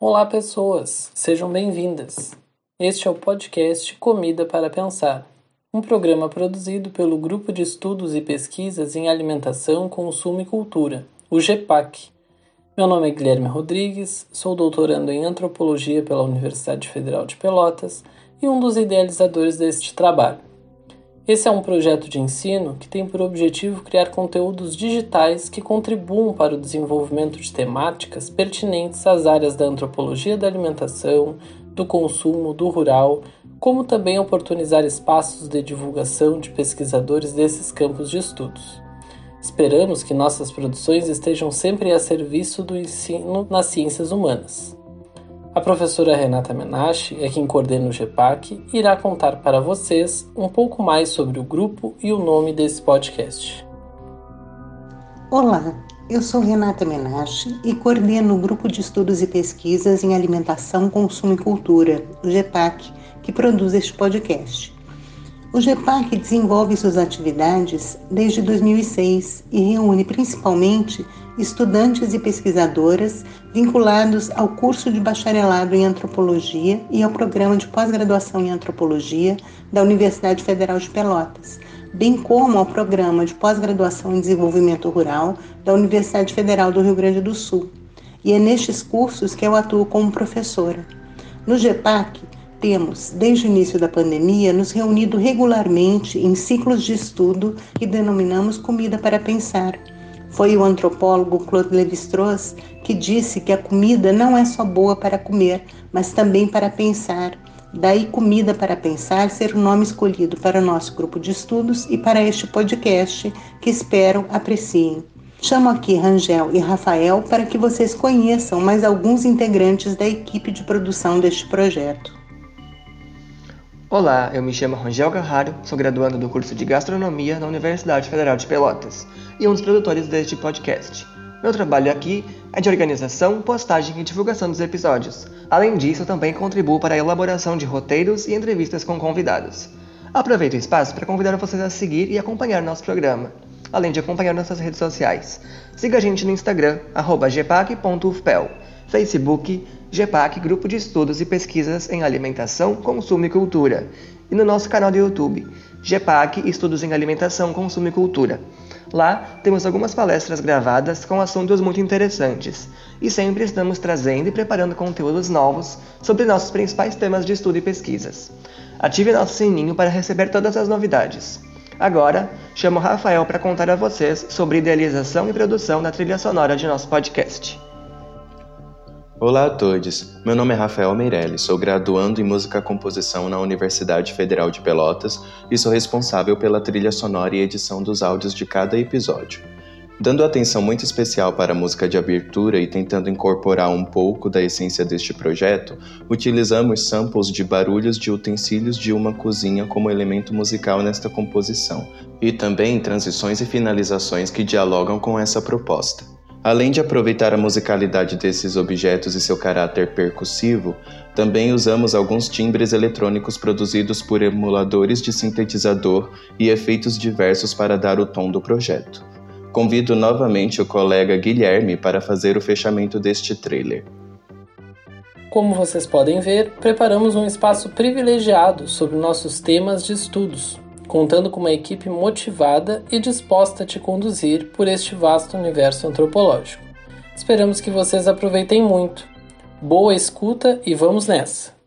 Olá, pessoas! Sejam bem-vindas! Este é o podcast Comida para Pensar, um programa produzido pelo Grupo de Estudos e Pesquisas em Alimentação, Consumo e Cultura, o GEPAC. Meu nome é Guilherme Rodrigues, sou doutorando em Antropologia pela Universidade Federal de Pelotas e um dos idealizadores deste trabalho. Esse é um projeto de ensino que tem por objetivo criar conteúdos digitais que contribuam para o desenvolvimento de temáticas pertinentes às áreas da antropologia da alimentação, do consumo, do rural, como também oportunizar espaços de divulgação de pesquisadores desses campos de estudos. Esperamos que nossas produções estejam sempre a serviço do ensino nas ciências humanas. A professora Renata Menache é quem coordena o GEPAC e irá contar para vocês um pouco mais sobre o grupo e o nome desse podcast. Olá, eu sou Renata Menache e coordeno o Grupo de Estudos e Pesquisas em Alimentação, Consumo e Cultura, o GEPAC, que produz este podcast. O GEPAC desenvolve suas atividades desde 2006 e reúne principalmente estudantes e pesquisadoras vinculados ao curso de bacharelado em antropologia e ao programa de pós-graduação em antropologia da Universidade Federal de Pelotas, bem como ao programa de pós-graduação em desenvolvimento rural da Universidade Federal do Rio Grande do Sul. E é nestes cursos que eu atuo como professora. No GEPAC, temos, desde o início da pandemia, nos reunido regularmente em ciclos de estudo que denominamos Comida para Pensar. Foi o antropólogo Claude Lévi-Strauss que disse que a comida não é só boa para comer, mas também para pensar. Daí, Comida para Pensar ser o nome escolhido para o nosso grupo de estudos e para este podcast, que espero apreciem. Chamo aqui Rangel e Rafael para que vocês conheçam mais alguns integrantes da equipe de produção deste projeto. Olá, eu me chamo Rangel Carraro, sou graduando do curso de Gastronomia na Universidade Federal de Pelotas e um dos produtores deste podcast. Meu trabalho aqui é de organização, postagem e divulgação dos episódios. Além disso, eu também contribuo para a elaboração de roteiros e entrevistas com convidados. Aproveito o espaço para convidar vocês a seguir e acompanhar nosso programa, além de acompanhar nossas redes sociais. Siga a gente no Instagram, gpac.ufpel, Facebook, GEPAC, Grupo de Estudos e Pesquisas em Alimentação, Consumo e Cultura, e no nosso canal do YouTube, GEPAC Estudos em Alimentação, Consumo e Cultura. Lá temos algumas palestras gravadas com assuntos muito interessantes e sempre estamos trazendo e preparando conteúdos novos sobre nossos principais temas de estudo e pesquisas. Ative nosso sininho para receber todas as novidades. Agora, chamo Rafael para contar a vocês sobre idealização e produção da trilha sonora de nosso podcast. Olá a todos, meu nome é Rafael Meirelles, sou graduando em Música Composição na Universidade Federal de Pelotas e sou responsável pela trilha sonora e edição dos áudios de cada episódio. Dando atenção muito especial para a música de abertura e tentando incorporar um pouco da essência deste projeto, utilizamos samples de barulhos de utensílios de uma cozinha como elemento musical nesta composição, e também transições e finalizações que dialogam com essa proposta. Além de aproveitar a musicalidade desses objetos e seu caráter percussivo, também usamos alguns timbres eletrônicos produzidos por emuladores de sintetizador e efeitos diversos para dar o tom do projeto. Convido novamente o colega Guilherme para fazer o fechamento deste trailer. Como vocês podem ver, preparamos um espaço privilegiado sobre nossos temas de estudos, contando com uma equipe motivada e disposta a te conduzir por este vasto universo antropológico. Esperamos que vocês aproveitem muito. Boa escuta e vamos nessa!